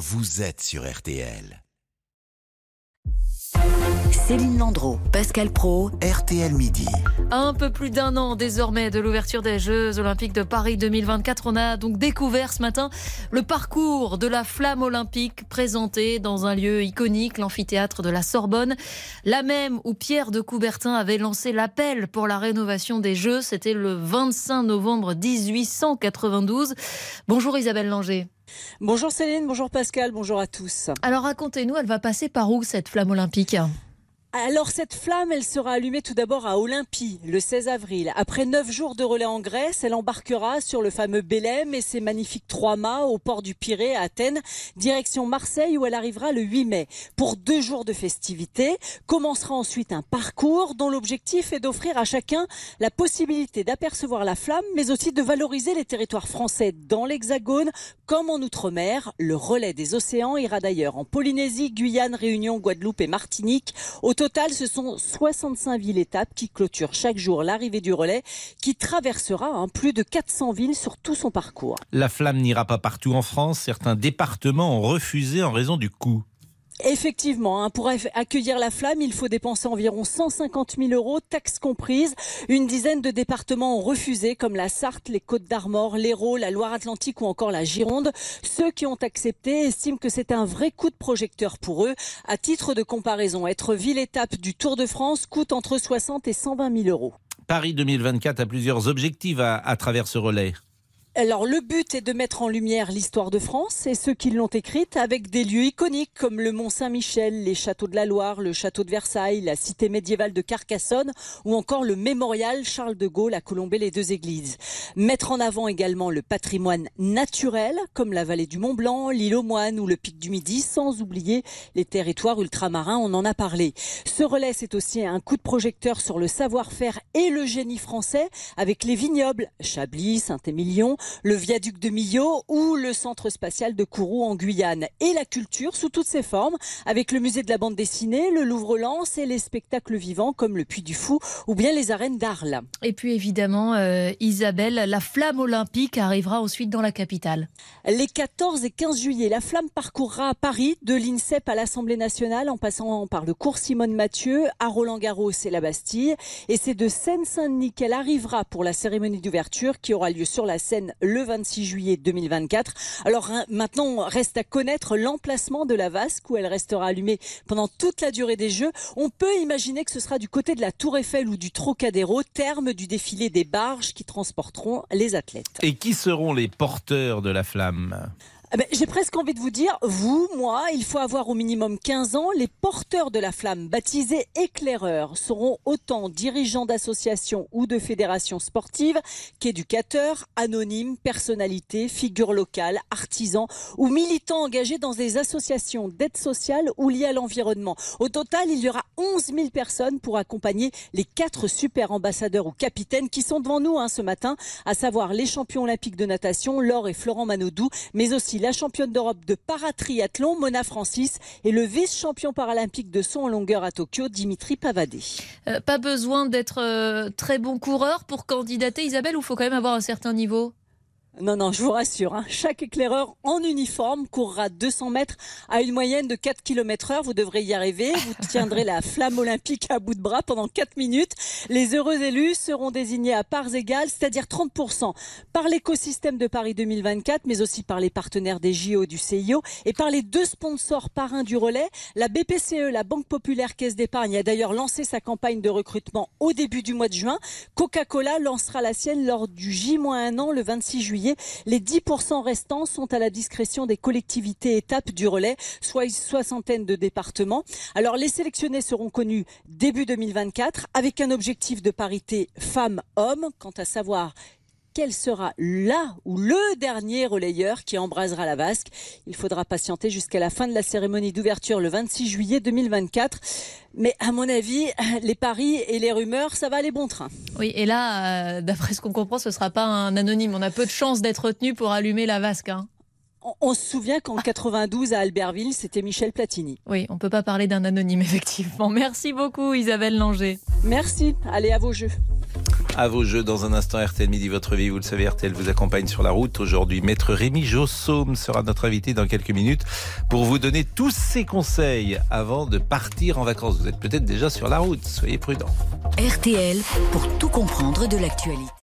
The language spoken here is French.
vous êtes sur RTL. Céline Landreau, Pascal Pro, RTL Midi. Un peu plus d'un an désormais de l'ouverture des Jeux Olympiques de Paris 2024. On a donc découvert ce matin le parcours de la flamme olympique présenté dans un lieu iconique, l'amphithéâtre de la Sorbonne. La même où Pierre de Coubertin avait lancé l'appel pour la rénovation des Jeux. C'était le 25 novembre 1892. Bonjour Isabelle Langer. Bonjour Céline, bonjour Pascal, bonjour à tous. Alors racontez-nous, elle va passer par où cette flamme olympique? Alors cette flamme, elle sera allumée tout d'abord à Olympie le 16 avril. Après neuf jours de relais en Grèce, elle embarquera sur le fameux Bélème et ses magnifiques trois mâts au port du Pirée à Athènes, direction Marseille où elle arrivera le 8 mai. Pour deux jours de festivités, commencera ensuite un parcours dont l'objectif est d'offrir à chacun la possibilité d'apercevoir la flamme, mais aussi de valoriser les territoires français dans l'Hexagone comme en Outre-mer. Le relais des océans ira d'ailleurs en Polynésie, Guyane, Réunion, Guadeloupe et Martinique total, ce sont 65 villes-étapes qui clôturent chaque jour l'arrivée du relais qui traversera hein, plus de 400 villes sur tout son parcours. La flamme n'ira pas partout en France. Certains départements ont refusé en raison du coût. Effectivement, hein, pour accueillir la flamme, il faut dépenser environ 150 000 euros, taxes comprises. Une dizaine de départements ont refusé, comme la Sarthe, les Côtes d'Armor, l'Hérault, la Loire-Atlantique ou encore la Gironde. Ceux qui ont accepté estiment que c'est un vrai coup de projecteur pour eux. À titre de comparaison, être ville-étape du Tour de France coûte entre 60 et 120 000 euros. Paris 2024 a plusieurs objectifs à travers ce relais. Alors le but est de mettre en lumière l'histoire de France et ceux qui l'ont écrite avec des lieux iconiques comme le Mont Saint-Michel, les châteaux de la Loire, le château de Versailles, la cité médiévale de Carcassonne ou encore le mémorial Charles de Gaulle à Colombey les deux églises. Mettre en avant également le patrimoine naturel comme la vallée du Mont Blanc, l'île aux Moines ou le pic du Midi sans oublier les territoires ultramarins, on en a parlé. Ce relais c'est aussi un coup de projecteur sur le savoir-faire et le génie français avec les vignobles Chablis, Saint-Émilion, le viaduc de Millau ou le centre spatial de Kourou en Guyane. Et la culture sous toutes ses formes, avec le musée de la bande dessinée, le Louvre-Lens et les spectacles vivants comme le Puy du Fou ou bien les arènes d'Arles. Et puis évidemment, euh, Isabelle, la flamme olympique arrivera ensuite dans la capitale. Les 14 et 15 juillet, la flamme parcourra à Paris, de l'INSEP à l'Assemblée nationale, en passant par le cours Simone Mathieu, à Roland-Garros et la Bastille. Et c'est de Seine-Saint-Denis qu'elle arrivera pour la cérémonie d'ouverture qui aura lieu sur la le 26 juillet 2024. Alors hein, maintenant, reste à connaître l'emplacement de la vasque où elle restera allumée pendant toute la durée des Jeux. On peut imaginer que ce sera du côté de la Tour Eiffel ou du Trocadéro, terme du défilé des barges qui transporteront les athlètes. Et qui seront les porteurs de la flamme? Eh ben, j'ai presque envie de vous dire, vous, moi, il faut avoir au minimum 15 ans. Les porteurs de la flamme, baptisés éclaireurs, seront autant dirigeants d'associations ou de fédérations sportives qu'éducateurs, anonymes, personnalités, figures locales, artisans ou militants engagés dans des associations d'aide sociale ou liées à l'environnement. Au total, il y aura 11 000 personnes pour accompagner les quatre super ambassadeurs ou capitaines qui sont devant nous hein, ce matin, à savoir les champions olympiques de natation, Laure et Florent Manodou, mais aussi la championne d'Europe de paratriathlon, Mona Francis, et le vice-champion paralympique de saut en longueur à Tokyo, Dimitri Pavadé. Euh, pas besoin d'être euh, très bon coureur pour candidater, Isabelle, ou faut quand même avoir un certain niveau? Non, non, je vous rassure, hein. chaque éclaireur en uniforme courra 200 mètres à une moyenne de 4 km heure. Vous devrez y arriver. Vous tiendrez la flamme olympique à bout de bras pendant 4 minutes. Les heureux élus seront désignés à parts égales, c'est-à-dire 30% par l'écosystème de Paris 2024, mais aussi par les partenaires des JO du CIO et par les deux sponsors parrains du relais. La BPCE, la Banque Populaire Caisse d'Épargne, a d'ailleurs lancé sa campagne de recrutement au début du mois de juin. Coca-Cola lancera la sienne lors du J-1 an le 26 Les 10% restants sont à la discrétion des collectivités étapes du relais, soit une soixantaine de départements. Alors les sélectionnés seront connus début 2024 avec un objectif de parité femmes-hommes. Quant à savoir quel sera là ou le dernier relayeur qui embrasera la vasque? Il faudra patienter jusqu'à la fin de la cérémonie d'ouverture le 26 juillet 2024. Mais à mon avis, les paris et les rumeurs, ça va aller bon train. Oui, et là, euh, d'après ce qu'on comprend, ce ne sera pas un anonyme. On a peu de chances d'être retenu pour allumer la vasque. Hein. On, se souvient qu'en 92 à Albertville, c'était Michel Platini. Oui, on ne peut pas parler d'un anonyme, effectivement. Merci beaucoup, Isabelle Langer. Merci. Allez à vos jeux. À vos jeux dans un instant RTL Midi Votre Vie. Vous le savez, RTL vous accompagne sur la route. Aujourd'hui, Maître Rémi Jossaume sera notre invité dans quelques minutes pour vous donner tous ses conseils avant de partir en vacances. Vous êtes peut-être déjà sur la route. Soyez prudents. RTL pour tout comprendre de l'actualité.